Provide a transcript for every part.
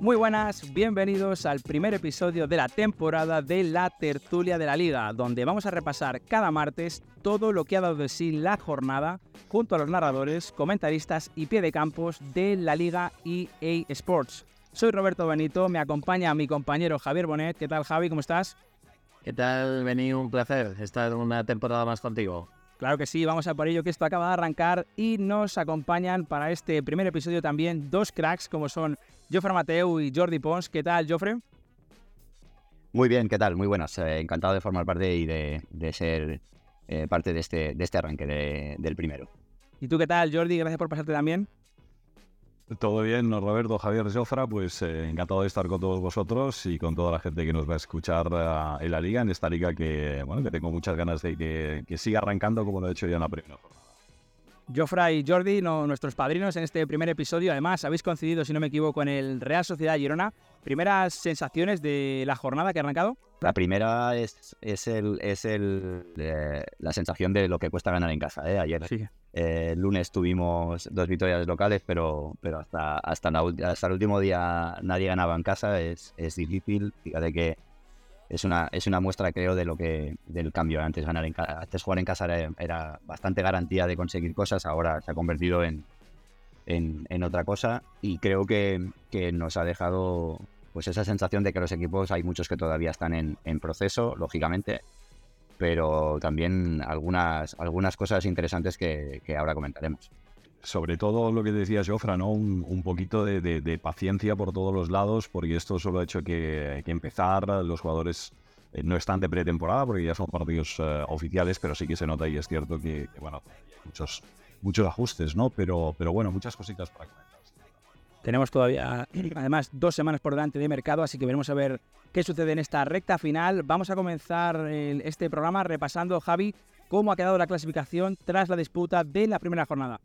Muy buenas, bienvenidos al primer episodio de la temporada de la tertulia de la liga, donde vamos a repasar cada martes todo lo que ha dado de sí la jornada junto a los narradores, comentaristas y pie de campos de la liga EA Sports. Soy Roberto Benito, me acompaña mi compañero Javier Bonet. ¿Qué tal Javi? ¿Cómo estás? ¿Qué tal, Beni? Un placer estar una temporada más contigo. Claro que sí, vamos a por ello que esto acaba de arrancar y nos acompañan para este primer episodio también dos cracks como son Jofre Mateu y Jordi Pons. ¿Qué tal, Jofre? Muy bien, ¿qué tal? Muy buenas. Eh, encantado de formar parte y de, ser eh, parte de este, de este arranque del primero. ¿Y tú qué tal, Jordi? Gracias por pasarte también. Todo bien, Roberto, Javier, Jofra, pues eh, encantado de estar con todos vosotros y con toda la gente que nos va a escuchar en la liga, en esta liga que, bueno, que tengo muchas ganas de que, que siga arrancando como lo he hecho ya en la primera jornada. Jofra y Jordi, nuestros padrinos en este primer episodio. Además, habéis coincidido, si no me equivoco, en el Real Sociedad Girona. ¿Primeras sensaciones de la jornada que ha arrancado? La primera es, es, el, es el, eh, la sensación de lo que cuesta ganar en casa. ¿eh? Ayer, eh, el lunes tuvimos dos victorias locales, pero, pero hasta, hasta, hasta el último día nadie ganaba en casa. Es, es difícil. Fíjate que es una, es una muestra, creo, de lo que del cambio. Antes ganar en antes jugar en casa era, bastante garantía de conseguir cosas, ahora se ha convertido en, en, otra cosa. Y creo que, que, nos ha dejado pues esa sensación de que los equipos hay muchos que todavía están en, proceso, lógicamente, pero también algunas, algunas cosas interesantes que, que ahora comentaremos sobre todo lo que decía Jofra, ¿no? Un, poquito de, paciencia por todos los lados, porque esto solo ha hecho que, que empezar, los jugadores eh, no están de pretemporada, porque ya son partidos eh, oficiales, pero sí que se nota y es cierto que, bueno, hay muchos, muchos ajustes, ¿no? Pero, pero bueno, muchas cositas para. Tenemos todavía, además, dos semanas por delante de mercado, así que veremos a ver qué sucede en esta recta final. Vamos a comenzar este programa repasando, Javi, cómo ha quedado la clasificación tras la disputa de la primera jornada.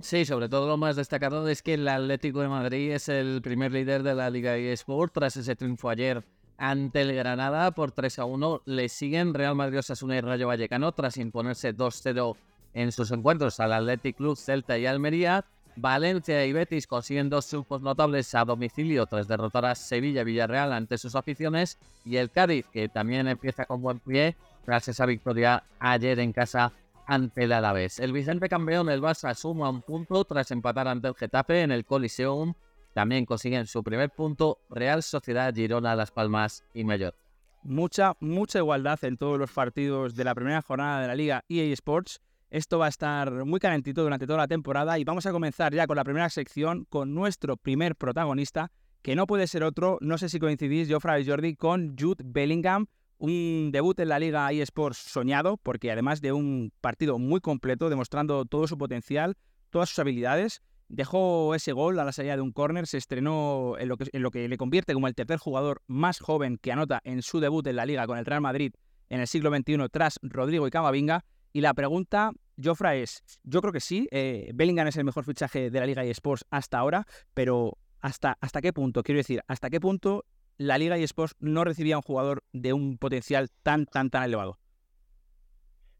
Sí, sobre todo lo más destacado es que el Atlético de Madrid es el primer líder de la Liga eSport tras ese triunfo ayer ante el Granada por 3 a 1. Le siguen Real Madrid, Osasuna y Rayo Vallecano tras imponerse 2-0 en sus encuentros al Athletic Club, Celta y Almería. Valencia y Betis consiguen dos triunfos notables a domicilio tras derrotar a Sevilla y Villarreal ante sus aficiones. Y el Cádiz, que también empieza con buen pie tras esa victoria ayer en casa ante el Alavés. El Vicente campeón, el Barça, suma un punto tras empatar ante el Getafe en el Coliseum. También consiguen su primer punto Real Sociedad, Girona, Las Palmas y Mayor. Mucha, mucha igualdad en todos los partidos de la primera jornada de la Liga EA Sports. Esto va a estar muy calentito durante toda la temporada y vamos a comenzar ya con la primera sección con nuestro primer protagonista, que no puede ser otro, no sé si coincidís, Jofra y Jordi, con Jude Bellingham, un debut en la Liga eSports soñado, porque además de un partido muy completo, demostrando todo su potencial, todas sus habilidades, dejó ese gol a la salida de un córner, se estrenó en lo, que, en lo que le convierte como el tercer jugador más joven que anota en su debut en la Liga con el Real Madrid en el siglo XXI tras Rodrigo y Camavinga. Y la pregunta, Jofra, es, yo creo que sí, eh, Bellingham es el mejor fichaje de la Liga eSports hasta ahora, pero ¿hasta, ¿hasta qué punto? Quiero decir, ¿hasta qué punto la Liga eSports no recibía un jugador de un potencial tan, tan, tan elevado?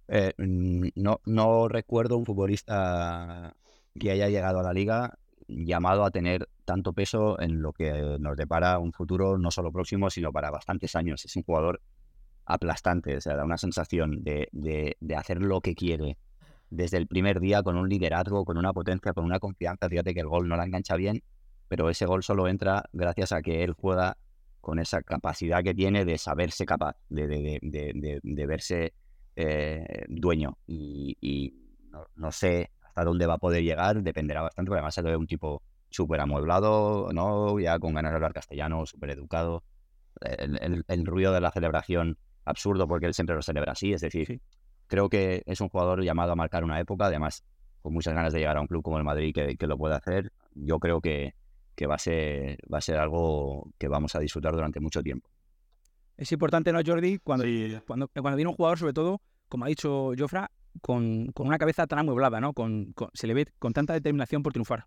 Eh, no, no recuerdo un futbolista que haya llegado a la liga llamado a tener tanto peso en lo que nos depara un futuro no solo próximo, sino para bastantes años. Es un jugador aplastante, o sea, da una sensación de, de, de hacer lo que quiere desde el primer día con un liderazgo, con una potencia, con una confianza. Fíjate que el gol no la engancha bien, pero ese gol solo entra gracias a que él juega con esa capacidad que tiene de saberse capaz, de, de, verse eh, dueño. Y, no, sé hasta dónde va a poder llegar, dependerá bastante, porque además se ve un tipo súper amueblado, ¿no? ya con ganas de hablar castellano, súper educado. El, ruido de la celebración absurdo porque él siempre lo celebra así, es decir, creo que es un jugador llamado a marcar una época, además con muchas ganas de llegar a un club como el Madrid que, que lo puede hacer. Yo creo que, que va a ser, va a ser algo que vamos a disfrutar durante mucho tiempo. Es importante, ¿no, Jordi? Cuando, cuando, cuando, viene un jugador, sobre todo, como ha dicho Jofra, con, con una cabeza tan amueblada, ¿no? Con, se le ve con tanta determinación por triunfar.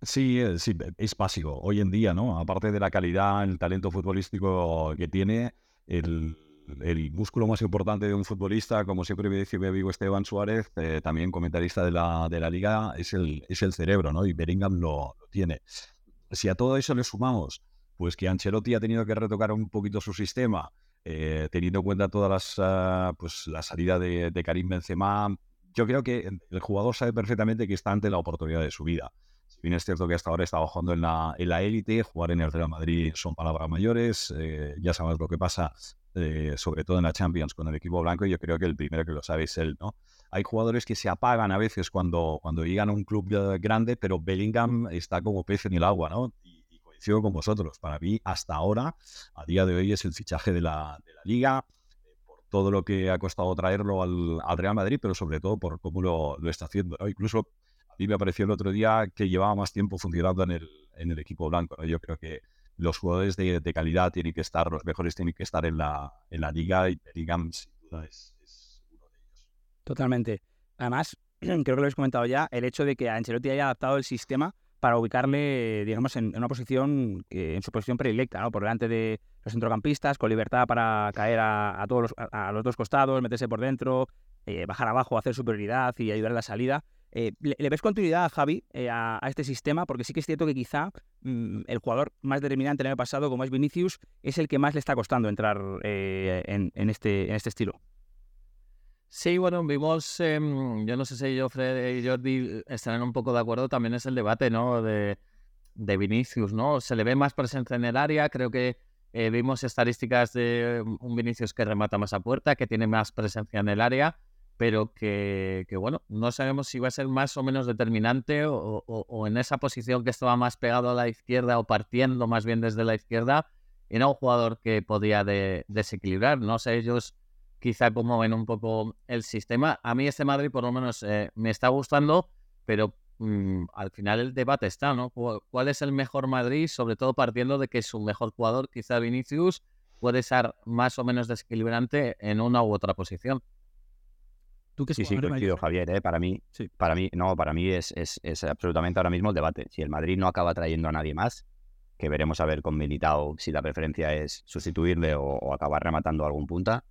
Sí, sí, es básico. Hoy en día, ¿no? Aparte de la calidad, el talento futbolístico que tiene, el, el, músculo más importante de un futbolista, como siempre me dice mi amigo Esteban Suárez, eh, también comentarista de la, de la liga, es el, es el cerebro, ¿no? Y Bellingham lo, tiene. Si a todo eso le sumamos, pues que Ancelotti ha tenido que retocar un poquito su sistema, eh, teniendo en cuenta todas las, ah, pues la salida de, de Karim Benzema, yo creo que el jugador sabe perfectamente que está ante la oportunidad de su vida. Si bien es cierto que hasta ahora está bajando en la, en la élite, jugar en el Real Madrid son palabras mayores, eh, ya sabes lo que pasa, eh, sobre todo en la Champions con el equipo blanco, y yo creo que el primero que lo sabe es él, ¿no? Hay jugadores que se apagan a veces cuando, cuando llegan a un club grande, pero Bellingham está como pez en el agua, ¿no? Y, coincido con vosotros, para mí hasta ahora, a día de hoy, es el fichaje de la, de la liga, por todo lo que ha costado traerlo al, al, Real Madrid, pero sobre todo por cómo lo, lo está haciendo. Incluso mí me pareció el otro día que llevaba más tiempo funcionando en el, en el equipo blanco. Yo creo que los jugadores de, calidad tienen que estar, los mejores tienen que estar en la, en la liga y Bellingham sin duda es, uno de ellos. Totalmente. Además, creo que lo habéis comentado ya, el hecho de que Ancelotti haya adaptado el sistema para ubicarle, digamos, en, una posición, en su posición predilecta, ¿no? Por delante de los centrocampistas, con libertad para caer a, todos los, a, los dos costados, meterse por dentro, eh, bajar abajo, hacer superioridad y ayudar a la salida. Eh, ¿le, ves continuidad a Javi eh, a, este sistema? Porque sí que es cierto que quizá mm, el jugador más determinante el año pasado, como es Vinicius, es el que más le está costando entrar eh, en, este, en este estilo. Sí, bueno, vimos, em, yo no sé si Fred y Jordi estarán un poco de acuerdo, también es el debate, ¿no? De, de Vinicius, ¿no? Se le ve más presencia en el área, creo que vimos estadísticas de un Vinicius que remata más a puerta, que tiene más presencia en el área, pero que, bueno, no sabemos si va a ser más o menos determinante o, en esa posición que estaba más pegado a la izquierda o partiendo más bien desde la izquierda, era un jugador que podía desequilibrar. No sé ellos quizá cómo ven un poco el sistema. A mí este Madrid por lo menos eh, me está gustando, pero mm, al final el debate está, ¿no? ¿Cuál es el mejor Madrid? Sobre todo partiendo de que su mejor jugador, quizá Vinicius, puede ser más o menos desequilibrante en una u otra posición sí, sí, coincido, Javier. ¿eh? Para mí, para mí, no, para mí es, es, absolutamente ahora mismo el debate. Si el Madrid no acaba trayendo a nadie más, que veremos a ver con Militao si la preferencia es sustituirle o, acabar rematando algún punta,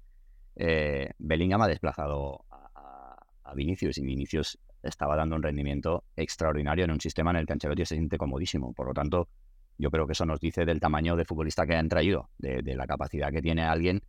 eh, Bellingham ha desplazado a, Vinicius y Vinicius estaba dando un rendimiento extraordinario en un sistema en el que Ancelotti se siente comodísimo. Por lo tanto, yo creo que eso nos dice del tamaño de futbolista que han traído, de, de la capacidad que tiene alguien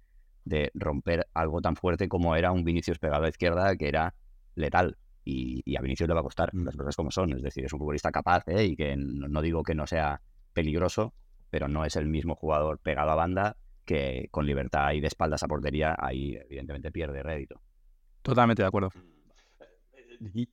de romper algo tan fuerte como era un Vinicius pegado a la izquierda que era letal. Y, a Vinicius le va a costar las cosas como son. Es decir, es un futbolista capaz ¿eh? y que no, digo que no sea peligroso, pero no es el mismo jugador pegado a banda que con libertad y de espaldas a portería, ahí evidentemente pierde rédito. Totalmente de acuerdo.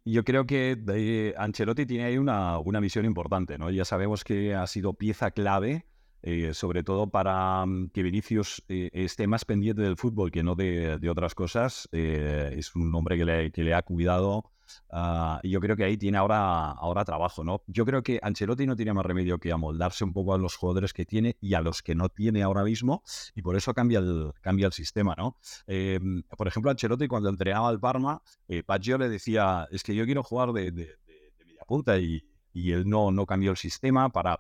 Yo creo que eh, Ancelotti tiene ahí una, una misión importante, ¿no? Ya sabemos que ha sido pieza clave eh, sobre todo para mm, que Vinicius eh, esté más pendiente del fútbol que no de, otras cosas. Eh, es un hombre que le, que le ha cuidado ah, y yo creo que ahí tiene ahora, ahora trabajo. ¿no? Yo creo que Ancelotti no tiene más remedio que amoldarse un poco a los jugadores que tiene y a los que no tiene ahora mismo y por eso cambia el, cambia el sistema. ¿no? por ejemplo, Ancelotti cuando entrenaba al Parma, Paggio le decía, es que yo quiero jugar de, de, media punta y, y él no, no cambió el sistema para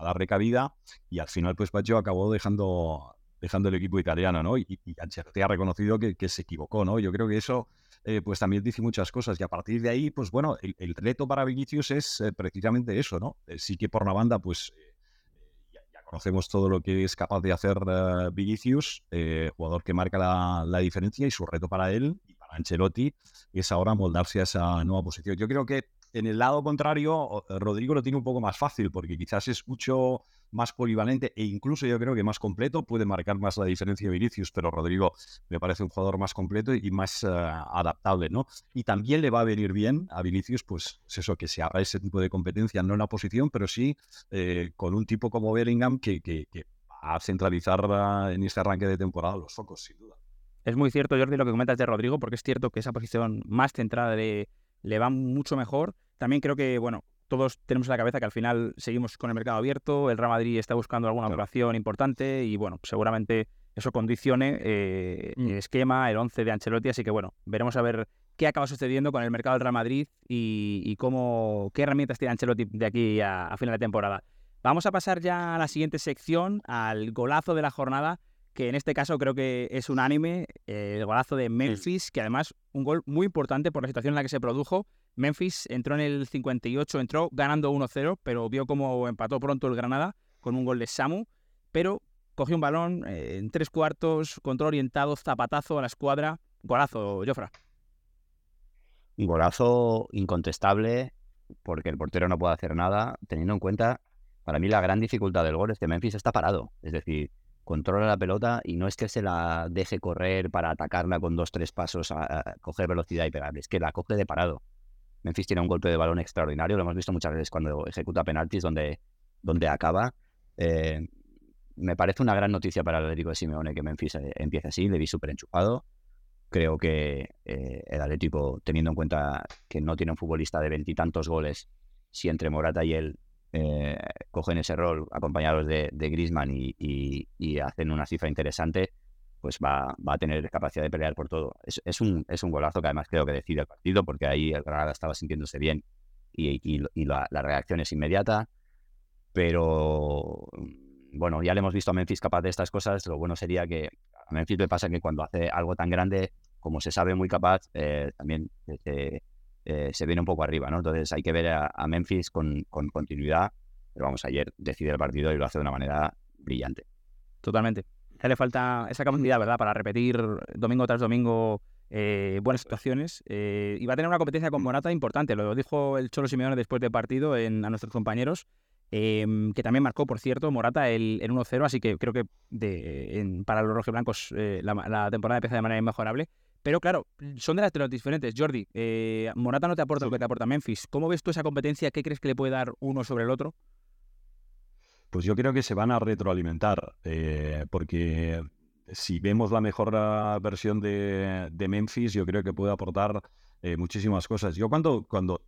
a darle cabida y al final pues Pacho acabó dejando, dejando el equipo italiano, ¿no? Y, Ancelotti ha reconocido que, que, se equivocó, ¿no? Yo creo que eso eh, pues también dice muchas cosas y a partir de ahí, pues bueno, el, reto para Vinicius es eh, precisamente eso, ¿no? Eh, sí que por la banda pues ya, conocemos todo lo que es capaz de hacer Vinicius, jugador que marca la, la diferencia y su reto para él y para Ancelotti es ahora moldarse a esa nueva posición. Yo creo que en el lado contrario, Rodrigo lo tiene un poco más fácil porque quizás es mucho más polivalente e incluso yo creo que más completo, puede marcar más la diferencia de Vinicius, pero Rodrigo me parece un jugador más completo y más eh, adaptable, ¿no? Y también le va a venir bien a Vinicius, pues eso, que se haga ese tipo de competencia, no en la posición, pero sí eh, con un tipo como Bellingham que, que, va a centralizar eh, en este arranque de temporada los focos, sin duda. Es muy cierto, Jordi, lo que comentas de Rodrigo, porque es cierto que esa posición más centrada de le va mucho mejor. También creo que, bueno, todos tenemos en la cabeza que al final seguimos con el mercado abierto, el Real Madrid está buscando alguna operación importante y, bueno, seguramente eso condicione eh, mm. el esquema, el 11 de Ancelotti, así que, bueno, veremos a ver qué acaba sucediendo con el mercado del Real Madrid y, cómo, qué herramientas tiene Ancelotti de aquí a, a final de temporada. Vamos a pasar ya a la siguiente sección, al golazo de la jornada, que en este caso creo que es unánime, eh, el golazo de Memphis, que además un gol muy importante por la situación en la que se produjo. Memphis entró en el 58, entró ganando 1-0, pero vio cómo empató pronto el Granada con un gol de Samu, pero cogió un balón eh, en tres cuartos, control orientado, zapatazo a la escuadra, golazo, Jofra. Un golazo incontestable, porque el portero no puede hacer nada, teniendo en cuenta, para mí la gran dificultad del gol es que Memphis está parado, es decir, controla la pelota y no es que se la deje correr para atacarla con dos, tres pasos, a, coger velocidad y pegarle, es que la coge de parado. Memphis tiene un golpe de balón extraordinario, lo hemos visto muchas veces cuando ejecuta penaltis donde, donde acaba. Eh, me parece una gran noticia para el Atlético de Simeone que Memphis eh, empiece así, le vi súper enchufado. Creo que eh, el Atlético, teniendo en cuenta que no tiene un futbolista de veintitantos goles, si entre Morata y él eh, cogen ese rol acompañados de, de Grisman y, hacen una cifra interesante, pues va, a tener capacidad de pelear por todo. Es, un, es un golazo que además creo que decide el partido, porque ahí el Granada estaba sintiéndose bien y, la, reacción es inmediata. Pero bueno, ya le hemos visto a Memphis capaz de estas cosas. Lo bueno sería que a Memphis le pasa que cuando hace algo tan grande, como se sabe muy capaz, eh, también se, eh, se viene un poco arriba, ¿no? Entonces hay que ver a, Memphis con, continuidad, pero vamos, ayer decide el partido y lo hace de una manera brillante. Totalmente. Ya le falta esa capacidad, ¿verdad?, para repetir domingo tras domingo eh, buenas situaciones. Eh, y va a tener una competencia con Morata importante, lo dijo el Cholo Simeone después del partido en, a nuestros compañeros. Em, que también marcó, por cierto, Morata el, 1-0, así que creo que de, para los rojiblancos la, la temporada empieza de manera inmejorable. Pero claro, son de las tres diferentes. Jordi, eh, Morata no te aporta lo que te aporta Memphis. ¿Cómo ves tú esa competencia? ¿Qué crees que le puede dar uno sobre el otro? Pues yo creo que se van a retroalimentar, eh, porque si vemos la mejor ah, versión de, Memphis, yo creo que puede aportar eh, muchísimas cosas. Yo cuando, cuando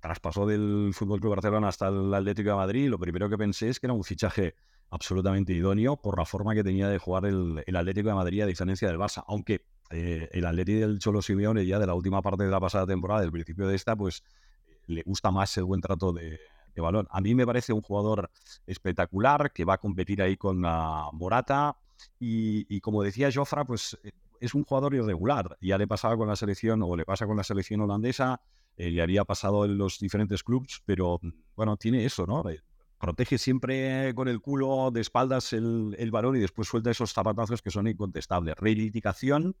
traspasó del Fútbol Club Barcelona hasta el Atlético de Madrid, lo primero que pensé es que era un fichaje absolutamente idóneo por la forma que tenía de jugar el, el Atlético de Madrid a diferencia del Barça, aunque eh, el Atleti del Cholo Simeone ya de la última parte de la pasada temporada, del principio de esta, pues le gusta más el buen trato de, balón. A mí me parece un jugador espectacular que va a competir ahí con Morata y, como decía Jofra, pues eh, es un jugador irregular. Ya le pasaba con la selección o le pasa con la selección holandesa, eh, le había pasado en los diferentes clubes, pero bueno, tiene eso, ¿no? protege siempre con el culo de espaldas el, el, balón y después suelta esos zapatazos que son incontestables. Reivindicación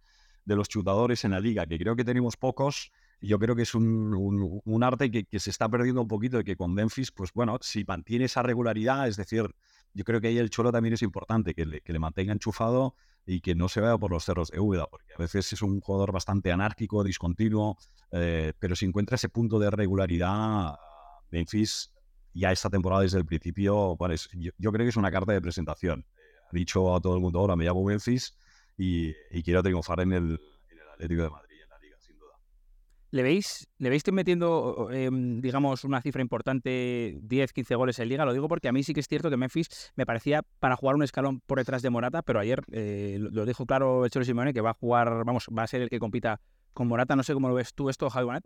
de los chutadores en la liga, que creo que tenemos pocos. Yo creo que es un, arte que, se está perdiendo un poquito y que con Memphis, pues bueno, si mantiene esa regularidad, es decir, yo creo que ahí el Cholo también es importante, que le, que le mantenga enchufado y que no se vaya por los cerros de Úbeda, porque a veces es un jugador bastante anárquico, discontinuo, eh, pero si encuentra ese punto de regularidad, Memphis ya esta temporada desde el principio, yo, creo que es una carta de presentación. Ha dicho a todo el mundo, ahora me llamo Memphis y, quiero triunfar en el, en el Atlético de Madrid, en la liga, sin duda. ¿Le veis, ¿Le veis metiendo, em, digamos, una cifra importante, 10, 15 goles en liga? Lo digo porque a mí sí que es cierto que Memphis me parecía para jugar un escalón por detrás de Morata, pero ayer eh, lo dijo claro el Cholo Simone que va a jugar, vamos, va a ser el que compita con Morata. No sé cómo lo ves tú esto, Javi Bonet.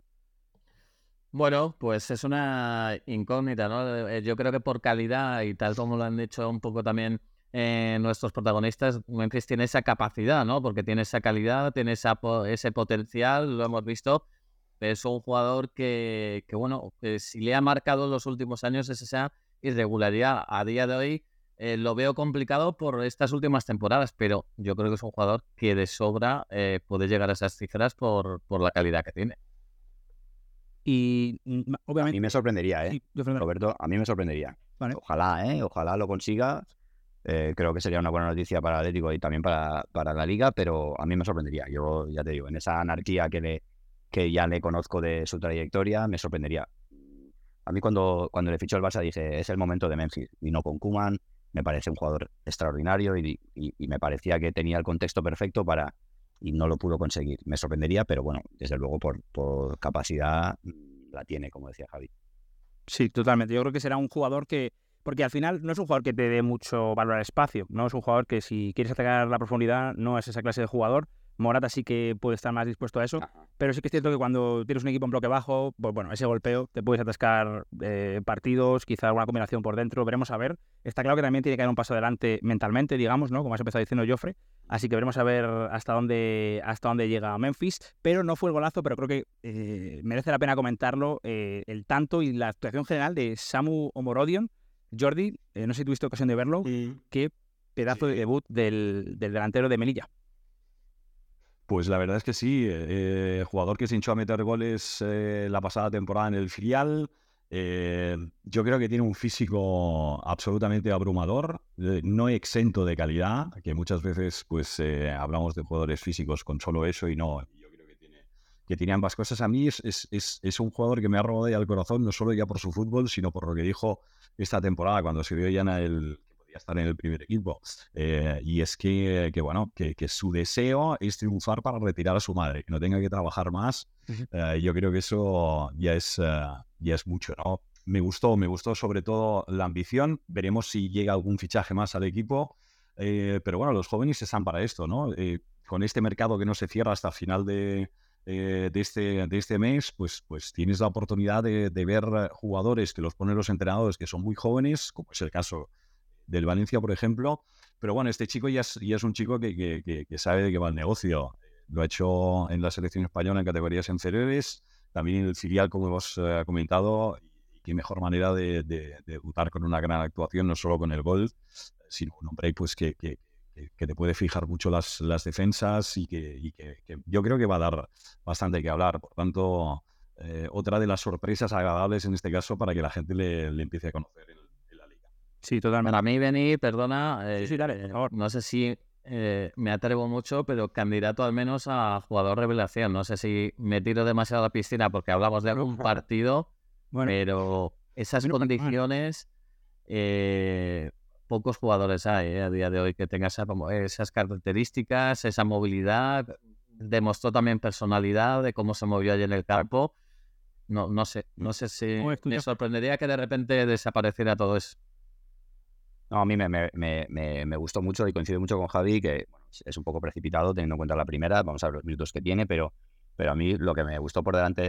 Bueno, pues es una incógnita, ¿no? Eh, yo creo que por calidad y tal como lo han dicho un poco también eh, nuestros protagonistas, Memphis tiene esa capacidad, ¿no? Porque tiene esa calidad, tiene esa, ese potencial, lo hemos visto. Es un jugador que, que bueno, si le ha marcado en los últimos años es esa irregularidad. A día de hoy eh, lo veo complicado por estas últimas temporadas, pero yo creo que es un jugador que de sobra puede llegar a esas cifras por, por la calidad que tiene. Y obviamente. A mí me sorprendería, ¿eh? Roberto, a mí me sorprendería. Ojalá, ¿eh? Ojalá lo consiga. Eh, creo que sería una buena noticia para Atlético y también para, para, la liga, pero a mí me sorprendería. Yo ya te digo, en esa anarquía que, le, que ya le conozco de su trayectoria, me sorprendería. A mí cuando, cuando le fichó el Barça dije, es el momento de Memphis. Vino con Kuman, me parece un jugador extraordinario y, y, me parecía que tenía el contexto perfecto para, y no lo pudo conseguir. Me sorprendería, pero bueno, desde luego por, por capacidad la tiene, como decía Javi. Sí, totalmente. Yo creo que será un jugador que, porque al final no es un jugador que te dé mucho valor al espacio, no es un jugador que si quieres atacar la profundidad no es esa clase de jugador, Morata sí que puede estar más dispuesto a eso, pero sí que es cierto que cuando tienes un equipo en bloque bajo, pues bueno, ese golpeo te puedes atascar eh, partidos, quizá alguna combinación por dentro, veremos a ver. Está claro que también tiene que dar un paso adelante mentalmente, digamos, ¿no? Como has empezado diciendo Joffre, así que veremos a ver hasta dónde, hasta dónde llega Memphis, pero no fue el golazo, pero creo que eh, merece la pena comentarlo, eh, el tanto y la actuación general de Samu Omorodion. Jordi, no sé si tuviste ocasión de verlo, qué pedazo de debut del, del delantero de Melilla. Pues la verdad es que sí, eh, jugador que se hinchó a meter goles eh, la pasada temporada en el filial. Eh, yo creo que tiene un físico absolutamente abrumador, no exento de calidad, que muchas veces pues hablamos de jugadores físicos con solo eso y no, que tiene, que ambas cosas. A mí es, es, es, un jugador que me ha robado ya el corazón, no solo ya por su fútbol, sino por lo que dijo esta temporada cuando se vio ya en el, estar en el primer equipo. Eh, y es que, que bueno, que, que, su deseo es triunfar para retirar a su madre, que no tenga que trabajar más. Eh, yo creo que eso ya es, eh, ya es mucho, ¿no? Me gustó, me gustó sobre todo la ambición. Veremos si llega algún fichaje más al equipo. pero bueno, los jóvenes están para esto, ¿no? con este mercado que no se cierra hasta final de, de, este, de este mes, pues, pues tienes la oportunidad de, ver jugadores que los ponen los entrenadores que son muy jóvenes, como es el caso del Valencia, por ejemplo. Pero bueno, este chico ya es, ya es un chico que, que, sabe de qué va el negocio. Lo ha hecho en la selección española en categorías inferiores, también en el filial, como hemos eh, comentado. Y qué mejor manera de, de, debutar con una gran actuación, no solo con el gol, sino un hombre pues, que, que, te puede fijar mucho las, las defensas y, que, yo creo que va a dar bastante que hablar. Por tanto, eh, otra de las sorpresas agradables en este caso para que la gente le, le empiece a conocer Sí, totalmente. Para mí, venir, perdona, sí, sí, dale, por favor. no sé si eh, me atrevo mucho, pero candidato al menos a jugador revelación. No sé si me tiro demasiado a la piscina porque hablamos de algún partido, pero esas condiciones, eh, pocos jugadores hay eh, a día de hoy que tengan esas características, esa movilidad. Demostró también personalidad de cómo se movió allí en el campo. No, no sé, no sé si me sorprendería que de repente desapareciera todo eso. No, a mí me, me, me, me, gustó mucho y coincido mucho con Javi, que bueno, es un poco precipitado teniendo en cuenta la primera, vamos a ver los minutos que tiene, pero, pero a mí lo que me gustó por delante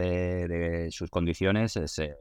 de, sus condiciones es eh,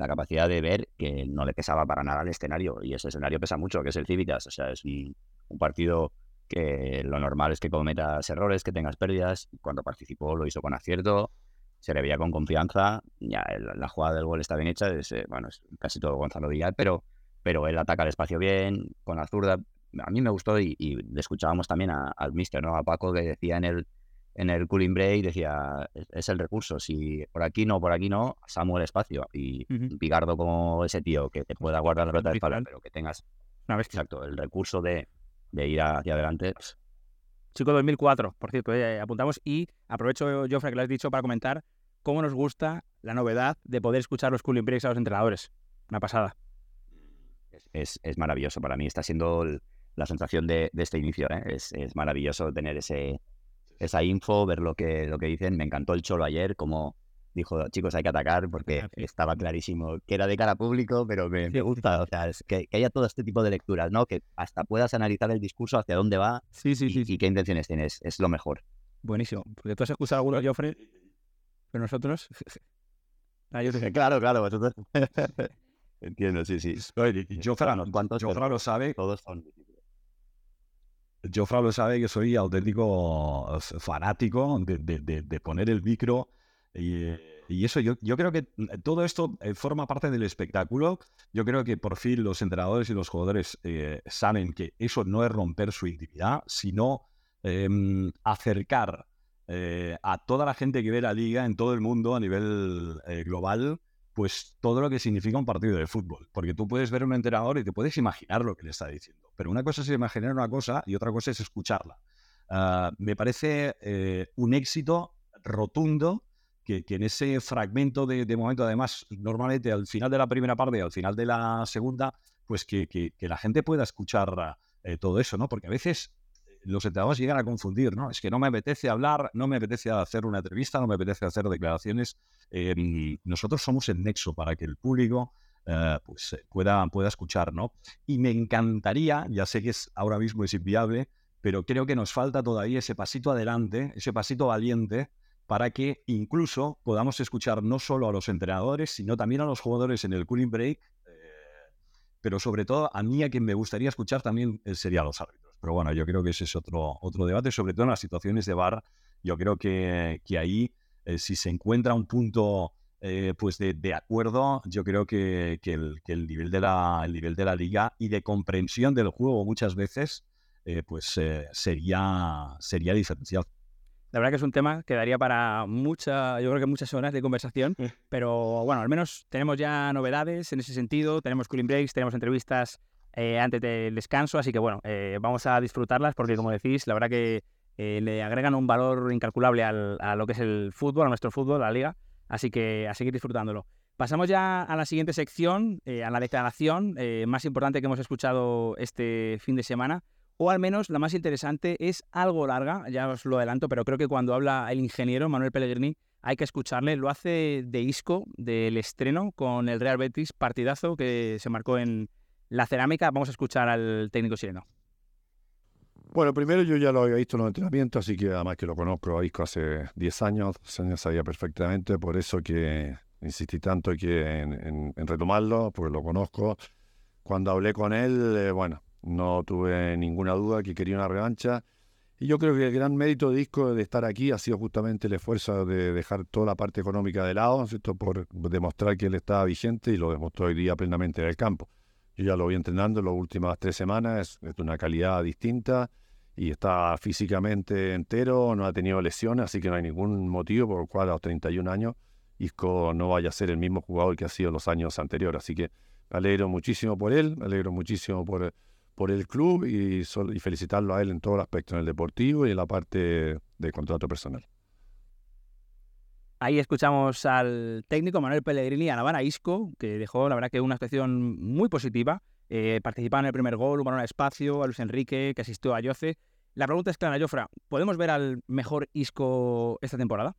la capacidad de ver que no le pesaba para nada el escenario, y ese escenario pesa mucho, que es el Cívicas, o sea, es un, partido que lo normal es que cometas errores, que tengas pérdidas, cuando participó lo hizo con acierto, se le veía con confianza, ya la, jugada del gol está bien hecha, es, eh, bueno, es casi todo Gonzalo Villar, pero pero él ataca el espacio bien, con la zurda. A mí me gustó y, le escuchábamos también al mister, ¿no? A Paco que decía en el, en el cooling break, decía, es, el recurso, si por aquí no, por aquí no, Samuel espacio. Y Picardo como ese tío que te pueda guardar la pelota de espalda, pero que tengas exacto, el recurso de, de ir hacia adelante. Chico 2004, por cierto, eh, apuntamos y aprovecho, Joffre, que lo has dicho para comentar cómo nos gusta la novedad de poder escuchar los cooling breaks a los entrenadores. Una pasada es, maravilloso. Para mí está siendo la sensación de, este inicio. ¿eh? Es, maravilloso tener ese, esa info, ver lo que, lo que dicen. Me encantó el Cholo ayer, como dijo, chicos, hay que atacar, porque estaba clarísimo que era de cara público, pero me, gusta, o sea, que, haya todo este tipo de lecturas, ¿no? Que hasta puedas analizar el discurso, hacia dónde va sí, sí, y, qué intenciones tienes, es lo mejor. Buenísimo, porque tú has escuchado a algunos, Joffre, pero nosotros... ah, yo claro, claro, vosotros... Entiendo, sí, sí. Jofra, lo sabe. Todos son Jofra lo sabe que soy auténtico eh, fanático de, poner el micro y, y, eso, yo, creo que todo esto eh, forma parte del espectáculo. Yo creo que por fin los entrenadores y los jugadores eh, saben que eso no es romper su intimidad, sino acercar a toda la gente que ve la liga en todo el mundo a nivel global pues todo lo que significa un partido de fútbol. Porque tú puedes ver a un entrenador y te puedes imaginar lo que le está diciendo. Pero una cosa es imaginar una cosa y otra cosa es escucharla. Ah, me parece eh, un éxito rotundo que, en ese fragmento de, momento, además, normalmente al final de la primera parte y al final de la segunda, pues que, la gente pueda escuchar eh, todo eso, ¿no? Porque a veces los entrenadores llegan a confundir, ¿no? Es que no me apetece hablar, no me apetece hacer una entrevista, no me apetece hacer declaraciones. Nosotros somos el nexo para que el público eh, pues, pueda, pueda escuchar, ¿no? Y me encantaría, ya sé que es, ahora mismo es inviable, pero creo que nos falta todavía ese pasito adelante, ese pasito valiente para que incluso podamos escuchar no solo a los entrenadores, sino también a los jugadores en el cooling break, eh, pero sobre todo a mí a quien me gustaría escuchar también eh, sería los árbitros. Pero bueno, yo creo que ese es otro, otro debate, sobre todo en las situaciones de bar. Yo creo que, que ahí, eh, si se encuentra un punto pues de, acuerdo, yo creo que, que, el, que el, nivel de la, el nivel de la liga y de comprensión del juego muchas veces eh, pues eh, sería, sería diferencial. La verdad que es un tema que daría para mucha, yo creo que muchas horas de conversación, pero bueno, al menos tenemos ya novedades en ese sentido, tenemos cooling breaks, tenemos entrevistas eh, antes del descanso, así que bueno, vamos a disfrutarlas porque como decís, la verdad que le agregan un valor incalculable al, a lo que es el fútbol, a nuestro fútbol, a la liga, así que a seguir disfrutándolo. Pasamos ya a la siguiente sección, a la declaración más importante que hemos escuchado este fin de semana, o al menos la más interesante, es algo larga, ya os lo adelanto, pero creo que cuando habla el ingeniero Manuel Pellegrini hay que escucharle. Lo hace de Isco, del estreno con el Real Betis, partidazo que se marcó en la cerámica. Vamos a escuchar al técnico chileno. Bueno, primero yo ya lo había visto en los entrenamientos, así que además que lo conozco a Isco hace 10 años, años sabía perfectamente, por eso que insistí tanto que en, retomarlo, porque lo conozco. Cuando hablé con él, eh, bueno, no tuve ninguna duda que quería una revancha. Y yo creo que el gran mérito de Disco de estar aquí ha sido justamente el esfuerzo de dejar toda la parte económica de lado, ¿cierto? por demostrar que él estaba vigente y lo demostró hoy día plenamente en el campo. Yo ya lo voy entrenando en las últimas tres semanas, es de una calidad distinta y está físicamente entero, no ha tenido lesiones, así que no hay ningún motivo por el cual a los 31 años Isco no vaya a ser el mismo jugador que ha sido los años anteriores. Así que me alegro muchísimo por él, me alegro muchísimo por por el club y, y felicitarlo a él en todo el aspecto, en el deportivo y en la parte de contrato personal. Ahí escuchamos al técnico Manuel Pellegrini, a Navarra Isco, que dejó, la verdad, que una actuación muy positiva. Eh, participaba en el primer gol, un balón a espacio, a Luis Enrique, que asistió a Yoce. La pregunta es clara, Jofra, ¿podemos ver al mejor Isco esta temporada?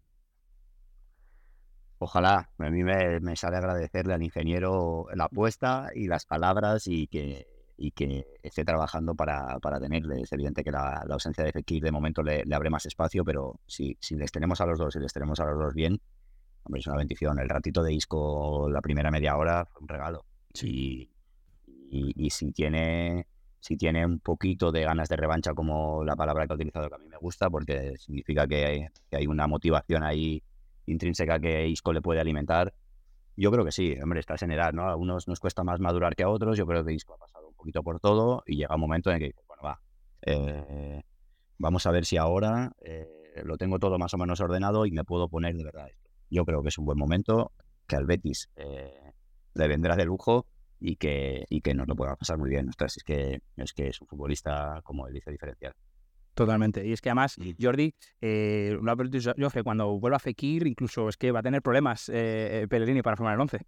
Ojalá, a mí me, me sale agradecerle al ingeniero la apuesta y las palabras y que y que esté trabajando para, para tenerle. Es evidente que la, ausencia de Fekir de momento le, abre más espacio, pero si, si les tenemos a los dos y les tenemos a los dos bien, hombre, es una bendición. El ratito de Isco, la primera media hora, fue un regalo. Y, y, si tiene si tiene un poquito de ganas de revancha, como la palabra que ha utilizado, que a mí me gusta, porque significa que hay, que hay una motivación ahí intrínseca que Isco le puede alimentar. Yo creo que sí, hombre, estás en edad, ¿no? A unos nos cuesta más madurar que a otros. Yo creo que Isco ha pasado poquito por todo y llega un momento en que bueno, va, eh, vamos a ver si ahora eh, lo tengo todo más o menos ordenado y me puedo poner de verdad esto. Yo creo que es un buen momento, que al Betis eh, le vendrá de lujo y que, y que nos lo pueda pasar muy bien. es que, es que es un futbolista, como él dice, diferencial. Totalmente. Y es que además, Jordi, eh, lo cuando vuelva a Fekir, incluso es que va a tener problemas eh, Pellegrini para formar el 11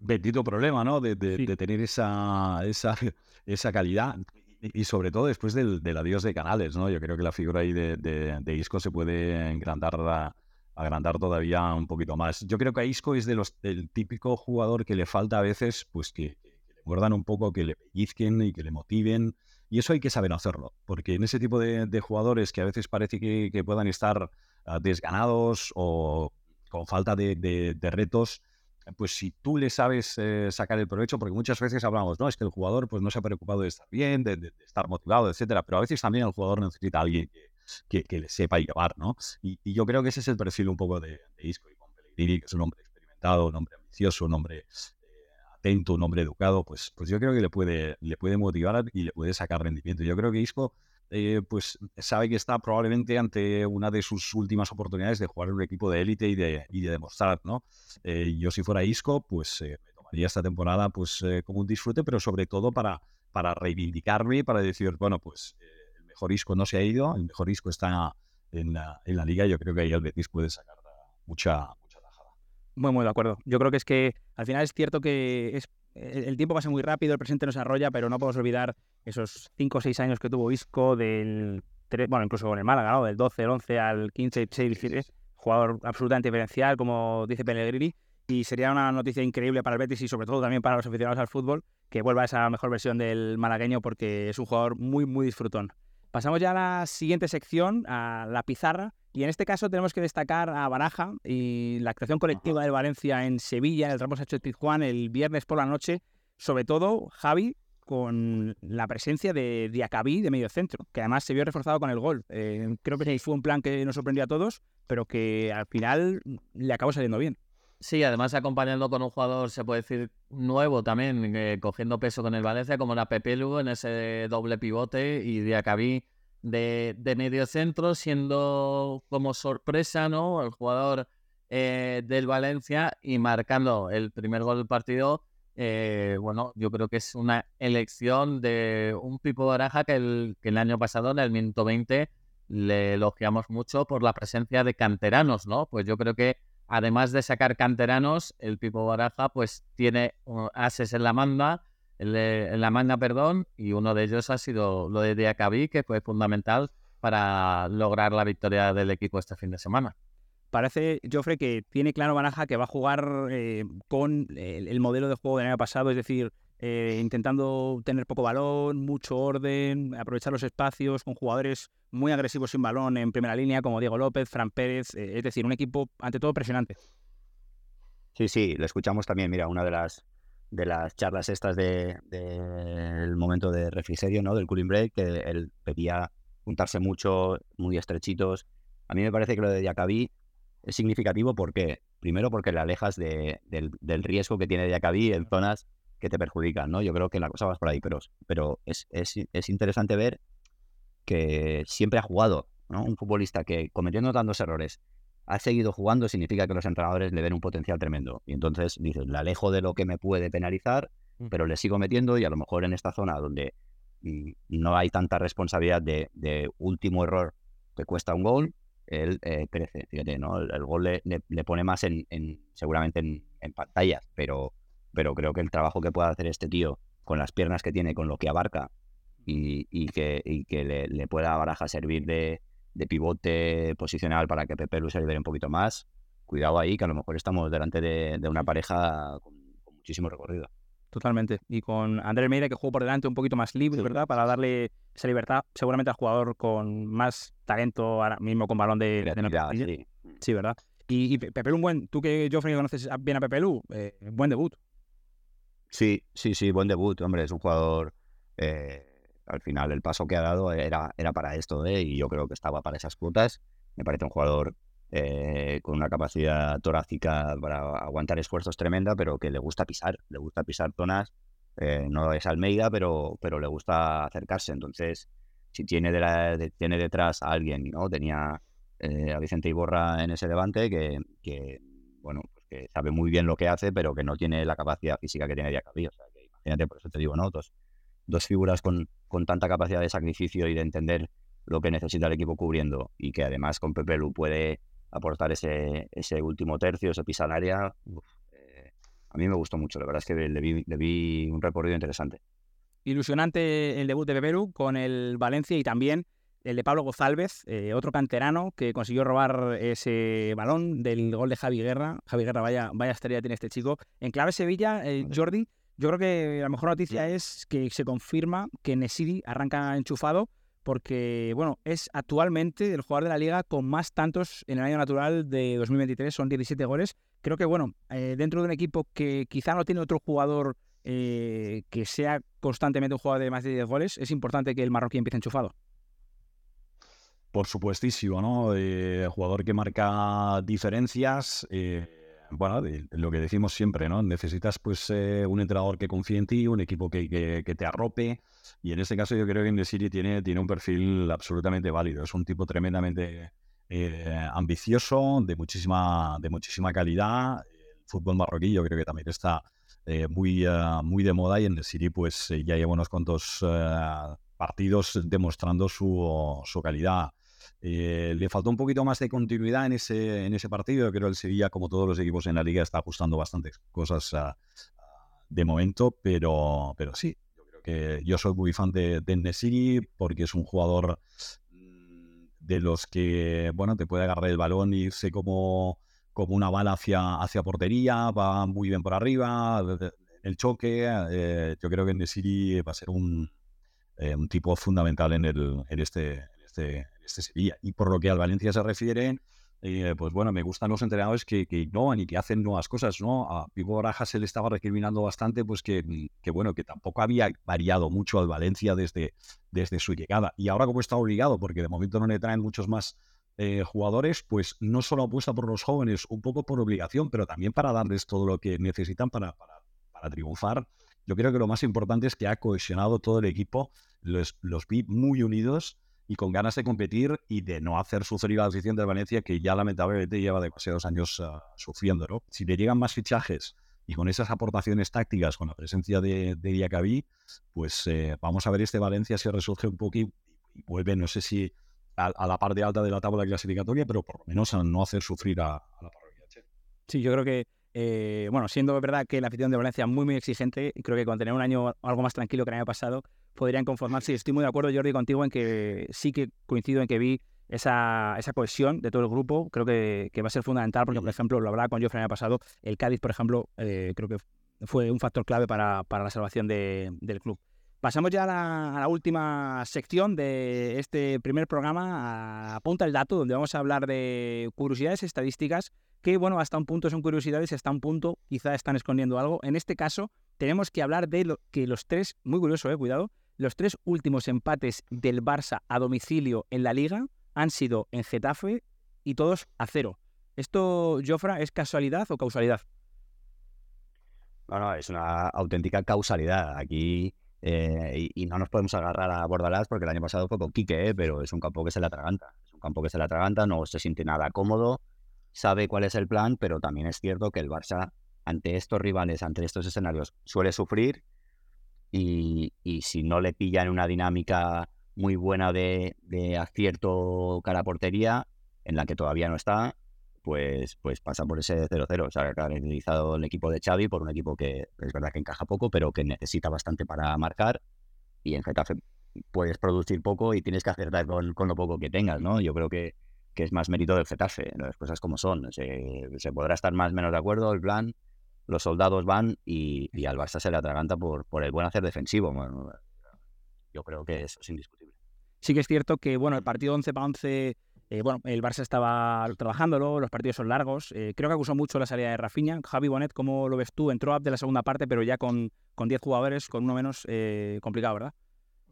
bendito problema, ¿no? De, tener esa, esa, esa calidad. Y, sobre todo después del, adiós de Canales, ¿no? Yo creo que la figura ahí de, de, Isco se puede engrandar, agrandar todavía un poquito más. Yo creo que a Isco es de los, del típico jugador que le falta a veces, pues que, le muerdan un poco, que le pellizquen y que le motiven. Y eso hay que saber hacerlo, porque en ese tipo de, jugadores que a veces parece que, que puedan estar ah, desganados o con falta de, retos, pues si tú le sabes eh, sacar el provecho, porque muchas veces hablamos, no, es que el jugador pues no se ha preocupado de estar bien, de, estar motivado, etcétera, pero a veces también el jugador necesita a alguien que, que, le sepa llevar, ¿no? Y, yo creo que ese es el perfil un poco de, Isco y con Pellegrini, que es un hombre experimentado, un hombre ambicioso, un hombre eh, atento, un hombre educado, pues, pues yo creo que le puede, le puede motivar y le puede sacar rendimiento. Yo creo que Isco eh, pues sabe que está probablemente ante una de sus últimas oportunidades de jugar en un equipo de élite y de, y de demostrar, ¿no? Eh, yo si fuera Isco, pues eh, me tomaría esta temporada pues como un disfrute, pero sobre todo para, para reivindicarme, para decir, bueno, pues el mejor Isco no se ha ido, el mejor Isco está en la, en la liga yo creo que ahí el Betis puede sacar mucha. Muy, muy de acuerdo. Yo creo que es que al final es cierto que es el tiempo pasa muy rápido, el presente no se arrolla, pero no podemos olvidar esos 5 o 6 años que tuvo Isco, del bueno, incluso con el Málaga, ¿no? del 12, el 11 al 15, 16, 17, jugador absolutamente diferencial, como dice Pellegrini. y sería una noticia increíble para el Betis y sobre todo también para los aficionados al fútbol que vuelva a esa mejor versión del malagueño porque es un jugador muy, muy disfrutón. Pasamos ya a la siguiente sección, a la pizarra, y en este caso tenemos que destacar a Baraja y la actuación colectiva del Valencia en Sevilla, en el Ramos H. Tijuana, el viernes por la noche, sobre todo Javi, con la presencia de Diacabí de medio centro, que además se vio reforzado con el gol. Eh, creo que fue un plan que nos sorprendió a todos, pero que al final le acabó saliendo bien. Sí, además acompañando con un jugador, se puede decir, nuevo también, eh, cogiendo peso con el Valencia, como la Pepe Lugo en ese doble pivote y Diacabí de, de medio centro, siendo como sorpresa, ¿no? El jugador eh, del Valencia y marcando el primer gol del partido. Eh, bueno, yo creo que es una elección de un Pipo Baraja que el, que el año pasado, en el minuto 20, le elogiamos mucho por la presencia de canteranos, ¿no? Pues yo creo que además de sacar canteranos, el Pipo Baraja pues tiene uh, ases en la manda, en la manga, perdón, y uno de ellos ha sido lo de Diacabí, que fue fundamental para lograr la victoria del equipo este fin de semana. Parece, Joffre, que tiene claro Baraja que va a jugar eh, con el, modelo de juego del año pasado, es decir, eh, intentando tener poco balón, mucho orden, aprovechar los espacios con jugadores muy agresivos sin balón en primera línea, como Diego López, Fran Pérez, eh, es decir, un equipo ante todo presionante. Sí, sí, lo escuchamos también, mira, una de las de las charlas estas del de, momento de refrigerio, ¿no? Del cooling break, que él pedía juntarse mucho, muy estrechitos. A mí me parece que lo de Diacabí es significativo porque, primero porque le alejas de, del, riesgo que tiene Diacabí en zonas que te perjudican, ¿no? Yo creo que la cosa va por ahí, pero, pero es, es, es interesante ver que siempre ha jugado, ¿no? Un futbolista que cometiendo tantos errores ha seguido jugando, significa que los entrenadores le ven un potencial tremendo. Y entonces dices, le alejo de lo que me puede penalizar, mm. pero le sigo metiendo y a lo mejor en esta zona donde mm, no hay tanta responsabilidad de, último error que cuesta un gol, él eh, crece. Fíjate, ¿no? El, gol le, pone más en, seguramente en, pantallas, pero, pero creo que el trabajo que puede hacer este tío con las piernas que tiene, con lo que abarca y, que, que le, le, pueda a Baraja servir de, de pivote posicional para que Pepe Lu se libere un poquito más. Cuidado ahí, que a lo mejor estamos delante de, una pareja con, muchísimo recorrido. Totalmente. Y con Andrés Meira, que jugó por delante un poquito más libre, ¿verdad? Para darle esa libertad, seguramente al jugador con más talento ahora mismo con balón de, de sí. sí. ¿verdad? Y, Pepe Lu, un buen, tú que Joffrey conoces bien a Pepe Lu, eh, buen debut. Sí, sí, sí, buen debut, hombre, es un jugador eh, al final el paso que ha dado era, era para esto, ¿eh? y yo creo que estaba para esas cuotas. Me parece un jugador eh, con una capacidad torácica para aguantar esfuerzos tremenda, pero que le gusta pisar, le gusta pisar zonas. Eh, no es Almeida, pero, pero le gusta acercarse. Entonces, si tiene, de tiene detrás a alguien, ¿no? Tenía a Vicente Iborra en ese levante que, que bueno, pues que sabe muy bien lo que hace, pero que no tiene la capacidad física que tiene Diacabí. O sea, que imagínate, por eso te digo, ¿no? Dos figuras con, con tanta capacidad de sacrificio y de entender lo que necesita el equipo cubriendo y que además con Pepe Lu puede aportar ese, ese último tercio, ese pisa área, eh, a mí me gustó mucho. La verdad es que le vi, le vi un recorrido interesante. Ilusionante el debut de Pepe Lu con el Valencia y también el de Pablo Gozálvez, eh, otro canterano que consiguió robar ese balón del gol de Javi Guerra. Javi Guerra, vaya, vaya estrella tiene este chico. En clave Sevilla, eh, Jordi, yo creo que la mejor noticia es que se confirma que Nesiri arranca enchufado porque, bueno, es actualmente el jugador de la liga con más tantos en el año natural de 2023, son 17 goles. Creo que, bueno, eh, dentro de un equipo que quizá no tiene otro jugador eh, que sea constantemente un jugador de más de 10 goles, es importante que el marroquí empiece enchufado. Por supuestísimo, ¿no? Eh, jugador que marca diferencias bueno, lo que decimos siempre, ¿no? Necesitas pues eh, un entrenador que confíe en ti, un equipo que, que, te arrope. Y en este caso yo creo que Indesiri tiene, tiene un perfil absolutamente válido. Es un tipo tremendamente eh, ambicioso, de muchísima, de muchísima calidad. El fútbol marroquí yo creo que también está eh, muy, muy de moda y City pues ya lleva unos cuantos partidos demostrando su, su calidad. Eh, le faltó un poquito más de continuidad en ese, en ese partido. Creo que el Sevilla, como todos los equipos en la liga, está ajustando bastantes cosas de momento, pero, pero sí, yo creo que yo soy muy fan de, de Nesiri porque es un jugador mm, de los que, bueno, te puede agarrar el balón y irse como, como una bala hacia, hacia portería, va muy bien por arriba, el choque. Eh, yo creo que Nesiri va a ser un, eh, un tipo fundamental en, el, en, este, este, este Sevilla. Y por lo que al Valencia se refiere, eh, pues bueno, me gustan los entrenadores que, que innovan y que hacen nuevas cosas, ¿no? A Pipo Baraja se le estaba recriminando bastante, pues que, que, bueno, que tampoco había variado mucho al Valencia desde, desde su llegada. Y ahora como está obligado, porque de momento no le traen muchos más eh, jugadores, pues no solo apuesta por los jóvenes, un poco por obligación, pero también para darles todo lo que necesitan para, para, para triunfar. Yo creo que lo más importante es que ha cohesionado todo el equipo, los, los vi muy unidos y con ganas de competir y de no hacer sufrir a la afición de Valencia, que ya lamentablemente lleva demasiados años uh, sufriendo. ¿no? Si le llegan más fichajes y con esas aportaciones tácticas, con la presencia de, de Diacabí, pues eh, vamos a ver este Valencia si resurge un poco y, vuelve, no sé si a, a, la parte alta de la tabla clasificatoria, pero por lo menos a no hacer sufrir a, a la parroquia. Sí, yo creo que eh, bueno, siendo verdad que la afición de Valencia es muy, muy exigente, y creo que con tener un año algo más tranquilo que el año pasado, podrían conformarse. Y estoy muy de acuerdo, Jordi, contigo en que sí que coincido en que vi esa, esa cohesión de todo el grupo. Creo que, que va a ser fundamental porque, por ejemplo, lo hablaba con Joffrey el año pasado, el Cádiz, por ejemplo, eh, creo que fue un factor clave para, para la salvación de, del club. Pasamos ya a la, a la, última sección de este primer programa, a Punta el Dato, donde vamos a hablar de curiosidades estadísticas que, bueno, hasta un punto son curiosidades, hasta un punto quizá están escondiendo algo. En este caso, tenemos que hablar de lo, que los tres, muy curioso, eh, cuidado, los tres últimos empates del Barça a domicilio en la liga han sido en Getafe y todos a cero. ¿Esto, Jofra, es casualidad o causalidad? No, no, es una auténtica causalidad. Aquí eh, y, no nos podemos agarrar a Bordalás porque el año pasado fue con Quique, ¿eh? pero es un campo que se le atraganta. Es un campo que se le atraganta, no se siente nada cómodo, sabe cuál es el plan, pero también es cierto que el Barça, ante estos rivales, ante estos escenarios, suele sufrir y, y si no le pillan una dinámica muy buena de, de, acierto cara a portería, en la que todavía no está, pues, pues pasa por ese 0-0. Se ha caracterizado el equipo de Xavi por un equipo que es verdad que encaja poco, pero que necesita bastante para marcar. Y en Getafe puedes producir poco y tienes que acertar con, con lo poco que tengas, ¿no? Yo creo que, que es más mérito del Getafe, las cosas como son. Se, se podrá estar más o menos de acuerdo, el plan, los soldados van y, y, al Barça se le atraganta por, por el buen hacer defensivo. Bueno, yo creo que eso es indiscutible. Sí que es cierto que, bueno, el partido 11 para 11 eh, bueno, el Barça estaba trabajándolo, los partidos son largos. Eh, creo que acusó mucho la salida de Rafinha. Javi Bonet, ¿cómo lo ves tú? Entró up de la segunda parte, pero ya con, con 10 jugadores, con uno menos, eh, complicado, ¿verdad?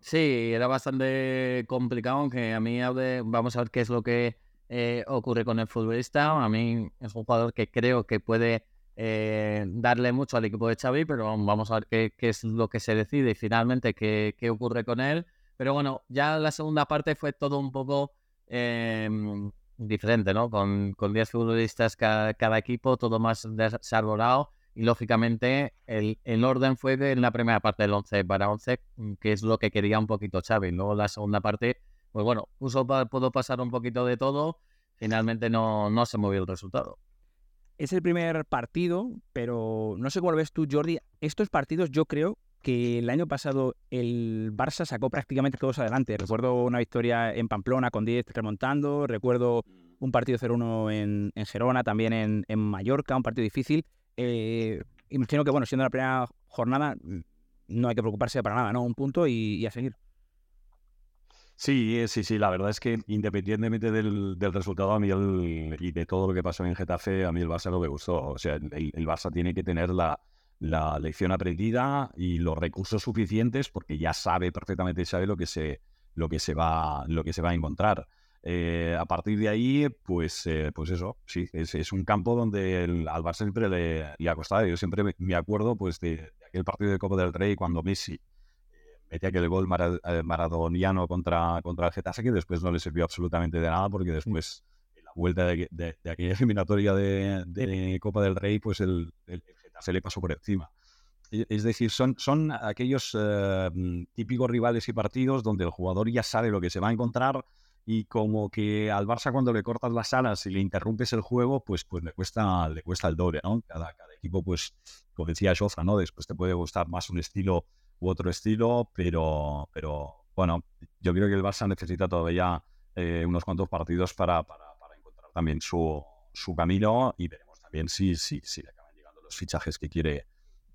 Sí, era bastante complicado, aunque a mí vamos a ver qué es lo que eh, ocurre con el futbolista. A mí es un jugador que creo que puede eh, darle mucho al equipo de Xavi, pero vamos a ver qué, es lo que se decide y finalmente qué, qué ocurre con él. Pero bueno, ya la segunda parte fue todo un poco eh, diferente, ¿no? Con, con 10 futbolistas cada, cada, equipo, todo más desarrollado. Y lógicamente el, el, orden fue en la primera parte del 11 para 11, que es lo que quería un poquito Xavi. Luego la segunda parte, pues bueno, puso, pudo pasar un poquito de todo. Finalmente no, no se movió el resultado. Es el primer partido, pero no sé cómo lo ves tú, Jordi. Estos partidos yo creo que el año pasado el Barça sacó prácticamente todos adelante. Recuerdo una victoria en Pamplona con 10 remontando, recuerdo un partido 0-1 en, en, Gerona, también en, en, Mallorca, un partido difícil. Eh, imagino que, bueno, siendo la primera jornada, no hay que preocuparse para nada, ¿no? Un punto y a seguir. Sí, sí, sí, la verdad es que independientemente del, del resultado a mí el, y de todo lo que pasó en Getafe, a mí el Barça no me gustó. O sea, el, el Barça tiene que tener la, la lección aprendida y los recursos suficientes porque ya sabe perfectamente sabe lo que se lo que se va lo que se va a encontrar eh, a partir de ahí pues eh, pues eso sí es, es, un campo donde el, al Barça siempre le, le, ha costado yo siempre me, acuerdo pues de, de, aquel partido de Copa del Rey cuando Messi eh, metía aquel gol mar, maradoniano contra contra el Getafe que después no le sirvió absolutamente de nada porque después en la vuelta de, de, de aquella eliminatoria de, Copa del Rey pues el, el se le pasó por encima. Es decir, son, son aquellos eh, típicos rivales y partidos donde el jugador ya sabe lo que se va a encontrar y como que al Barça cuando le cortas las alas y le interrumpes el juego, pues, pues le, cuesta, le cuesta el doble, ¿no? Cada, cada equipo, pues, como decía Jofra, ¿no? Después te puede gustar más un estilo u otro estilo, pero, pero bueno, yo creo que el Barça necesita todavía eh, unos cuantos partidos para, para, para encontrar también su, su camino y veremos también sí, sí, sí le acaban llegando los fichajes que quiere,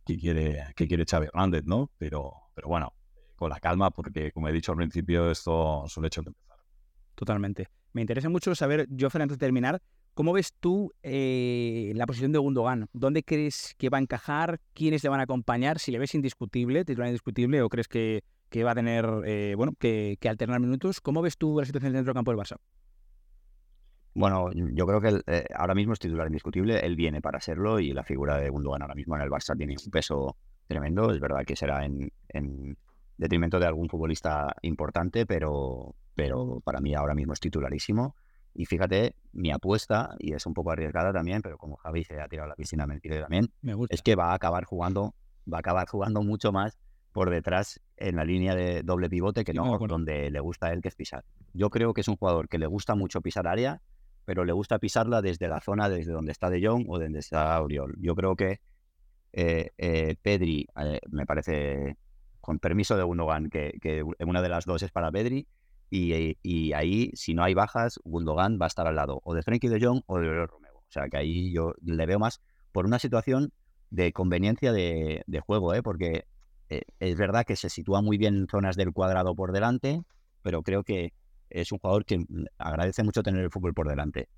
que quiere, que quiere Xavi Hernández, ¿no? Pero, pero bueno, con la calma, porque como he dicho al principio, esto solo hecho de empezar. Totalmente. Me interesa mucho saber, Joffrey, antes de terminar, ¿cómo ves tú eh, la posición de Gundogan? ¿Dónde crees que va a encajar? ¿Quiénes le van a acompañar? Si le ves indiscutible, titular indiscutible, o crees que, va a tener, eh, bueno, que, alternar minutos? ¿Cómo ves tú la situación dentro del campo del Barça? Bueno, yo creo que eh, ahora mismo es titular indiscutible, él viene para serlo y la figura de Gundogan ahora mismo en el Barça tiene un peso tremendo, es verdad que será en, en detrimento de algún futbolista importante, pero, pero para mí ahora mismo es titularísimo. Y fíjate, mi apuesta, y es un poco arriesgada también, pero como Javi se ha tirado a la piscina mentira también, es que va a acabar jugando, va a acabar jugando mucho más por detrás en la línea de doble pivote que no, donde le gusta a él que es pisar. Yo creo que es un jugador que le gusta mucho pisar área, pero le gusta pisarla desde la zona desde donde está De Jong o donde está Auriol. Yo creo que eh, eh, Pedri, eh, me parece, con permiso de Gundogan, que, que, una de las dos es para Pedri, y, y, ahí, si no hay bajas, Gundogan va a estar al lado o de Frenkie de Jong o de Romeo. O sea que ahí yo le veo más por una situación de conveniencia de, de juego, ¿eh? porque es verdad que se sitúa muy bien en zonas del cuadrado por delante, pero creo que es un jugador que agradece mucho tener el fútbol por delante,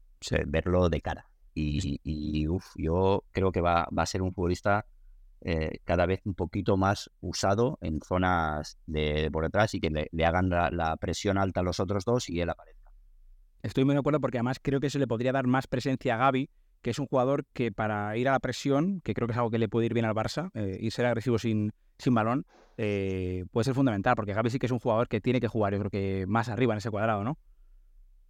verlo de cara. Y, y uf, yo creo que va, va, a ser un futbolista eh, cada vez un poquito más usado en zonas de por detrás y que le, le hagan la, la, presión alta a los otros dos y él aparezca. Estoy muy de acuerdo porque además creo que se le podría dar más presencia a Gaby, que es un jugador que para ir a la presión, que creo que es algo que le puede ir bien al Barça, eh, y ser agresivo sin, sin balón, eh, puede ser fundamental, porque Gaby sí que es un jugador que tiene que jugar, yo creo que más arriba en ese cuadrado, ¿no?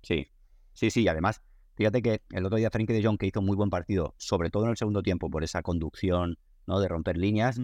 Sí, sí, sí, además, fíjate que el otro día Frenkie de Jong, que hizo un muy buen partido, sobre todo en el segundo tiempo, por esa conducción, ¿no? De romper líneas,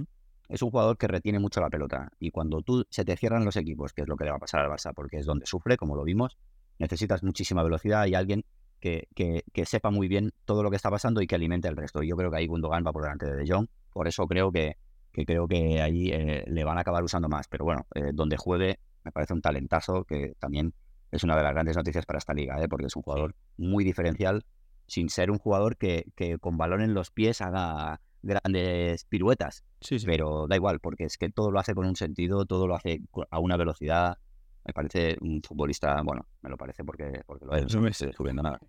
es un jugador que retiene mucho la pelota. Y cuando tú se te cierran los equipos, que es lo que le va a pasar al Barça, porque es donde sufre, como lo vimos, necesitas muchísima velocidad y alguien que, que, que, sepa muy bien todo lo que está pasando y que alimente el resto. Y yo creo que ahí Gundogan va por delante de De Jong, por eso creo que que creo que ahí eh, le van a acabar usando más. Pero bueno, eh, donde juegue me parece un talentazo que también es una de las grandes noticias para esta liga, ¿eh? porque es un jugador muy diferencial, sin ser un jugador que, que con balón en los pies haga grandes piruetas. Sí, sí. Pero da igual, porque es que todo lo hace con un sentido, todo lo hace a una velocidad. Me parece un futbolista, bueno, me lo parece porque, porque lo es, no me estoy descubriendo nada.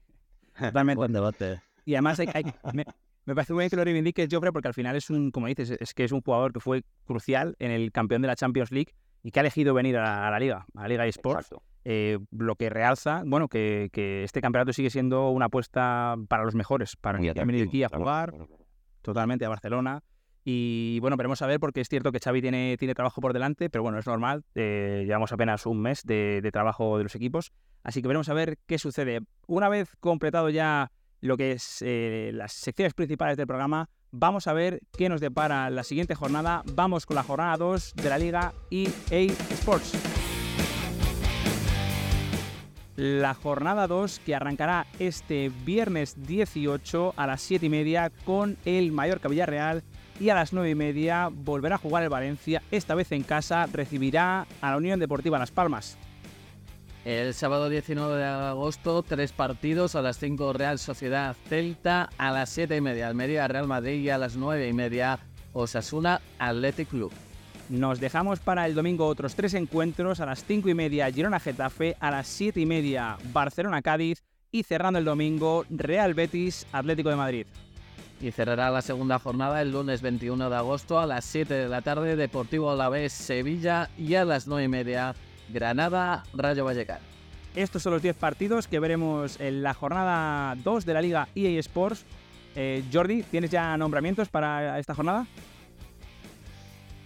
Totalmente. Buen debate. Y además hay, hay, me, me parece muy bien que lo reivindiques, Joffre, porque al final es un, como dices, es que es un jugador que fue crucial en el campeón de la Champions League y que ha elegido venir a la, a la liga, a la Liga eSports. Eh, lo que realza, bueno, que, que, este campeonato sigue siendo una apuesta para los mejores, para que han venido aquí a jugar claro, claro. Totalmente a Barcelona. Y bueno, veremos a ver, porque es cierto que Xavi tiene, tiene trabajo por delante, pero bueno, es normal. Eh, llevamos apenas un mes de, trabajo de los equipos. Así que veremos a ver qué sucede. Una vez completado ya lo que es eh, las secciones principales del programa, vamos a ver qué nos depara la siguiente jornada. Vamos con la jornada 2 de la Liga EA Sports. La jornada 2 que arrancará este viernes 18 a las 7 y media con el Mallorca Villarreal y a las 9 y media volverá a jugar el Valencia, esta vez en casa, recibirá a la Unión Deportiva Las Palmas. El sábado 19 de agosto, tres partidos a las 5 Real Sociedad Celta, a las 7 y media Almería Real Madrid y a las 9 y media Osasuna Athletic Club. Nos dejamos para el domingo otros tres encuentros a las 5 y media Girona Getafe, a las 7 y media Barcelona Cádiz y cerrando el domingo Real Betis Atlético de Madrid. Y cerrará la segunda jornada el lunes 21 de agosto a las 7 de la tarde Deportivo Alavés Sevilla y a las 9 y media Granada Rayo Vallecano. Estos son los 10 partidos que veremos en la jornada 2 de la Liga EA Sports. Eh, Jordi, ¿tienes ya nombramientos para esta jornada?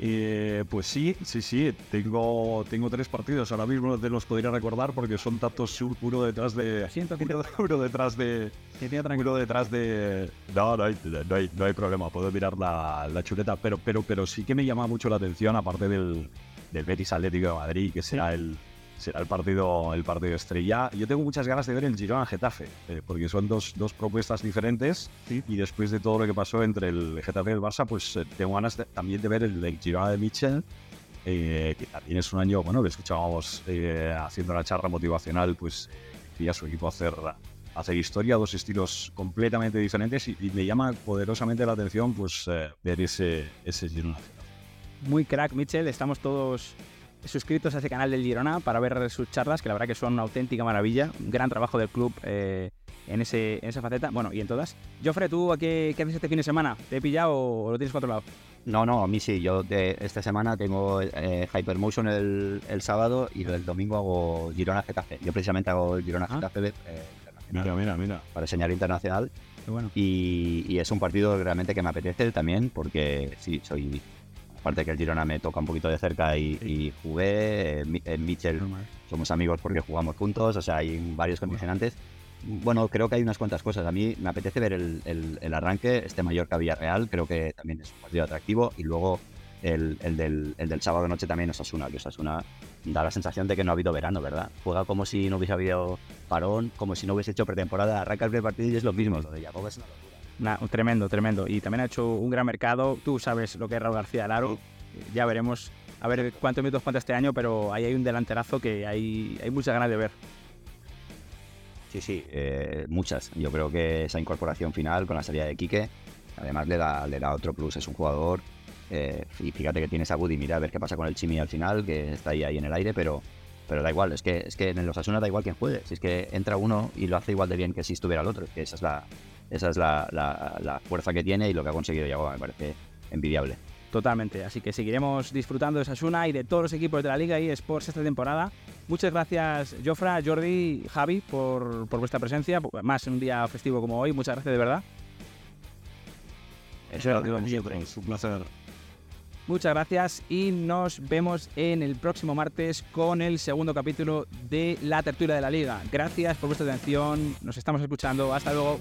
Eh, pues sí, sí, sí. Tengo, tengo tres partidos. Ahora mismo te los podría recordar porque son tantos uno detrás de. Siento que uno detrás de. Uno detrás de. No, no hay, no hay, no hay problema. Puedo mirar la, la, chuleta. Pero, pero, pero sí que me llama mucho la atención, aparte del, del Betis Atlético de Madrid, que será sí. el será el partido el partido estrella. Yo tengo muchas ganas de ver el Girona Getafe, eh, porque son dos, dos propuestas diferentes sí. y después de todo lo que pasó entre el Getafe y el Barça, pues eh, tengo ganas de, también de ver el, Girona de Michel, eh, que también es un año, bueno, que escuchábamos eh, haciendo la charla motivacional, pues quería su equipo hacer hacer historia, dos estilos completamente diferentes y, y me llama poderosamente la atención pues eh, ver ese, ese Girona. Muy crack, Mitchell. Estamos todos suscritos a ese canal del Girona para ver sus charlas, que la verdad que son una auténtica maravilla. Un gran trabajo del club eh, en, ese, en esa faceta, bueno, y en todas. Joffre, ¿tú a qué, qué haces este fin de semana? ¿Te he pillado o lo tienes controlado? No, no, a mí sí. Yo de esta semana tengo eh, Hypermotion el, el sábado y el domingo hago Girona Getafe. Yo precisamente hago Girona Ah. Getafe eh, internacional, Mira, mira, mira. para señal internacional Qué bueno. y, y es un partido realmente que me apetece también porque sí, soy... Aparte que el Girona me toca un poquito de cerca y, y jugué, eh, Mi- eh, Mitchell somos amigos porque jugamos juntos, o sea, hay varios condicionantes. Bueno, creo que hay unas cuantas cosas. A mí me apetece ver el, el- el arranque, este Mallorca Villarreal, creo que también es un partido atractivo. Y luego el, el del, el del sábado noche también Osasuna, que Osasuna da la sensación de que no ha habido verano, ¿verdad? Juega como si no hubiese habido parón, como si no hubiese hecho pretemporada, arranca el primer partido y es lo mismo. Lo de Jacob es una locura. Nah, tremendo, tremendo. Y también ha hecho un gran mercado. Tú sabes lo que es Raúl García Laro. Ya veremos a ver cuántos minutos cuenta este año, pero ahí hay un delanterazo que hay, hay muchas ganas de ver. Sí, sí, eh, muchas. Yo creo que esa incorporación final con la salida de Quique, además le da, le da otro plus. Es un jugador, eh, y fíjate que tienes a Woody, mira a ver qué pasa con el Chimi al final, que está ahí, ahí en el aire, pero, pero da igual, es que, es que en los Asuna da igual quien juegue. Si es que entra uno y lo hace igual de bien que si estuviera el otro. Es que esa es la, esa es la, la- la fuerza que tiene y lo que ha conseguido Yagoba, me parece envidiable. Totalmente. Así que seguiremos disfrutando de Sasuna y de todos los equipos de la Liga y Sports esta temporada. Muchas gracias, Jofra, Jordi, Javi, por, por vuestra presencia. Más en un día festivo como hoy. Muchas gracias de verdad. Eso Es un placer. Muchas gracias y nos vemos en el próximo martes con el segundo capítulo de la tertulia de la Liga. Gracias por vuestra atención. Nos estamos escuchando. Hasta luego.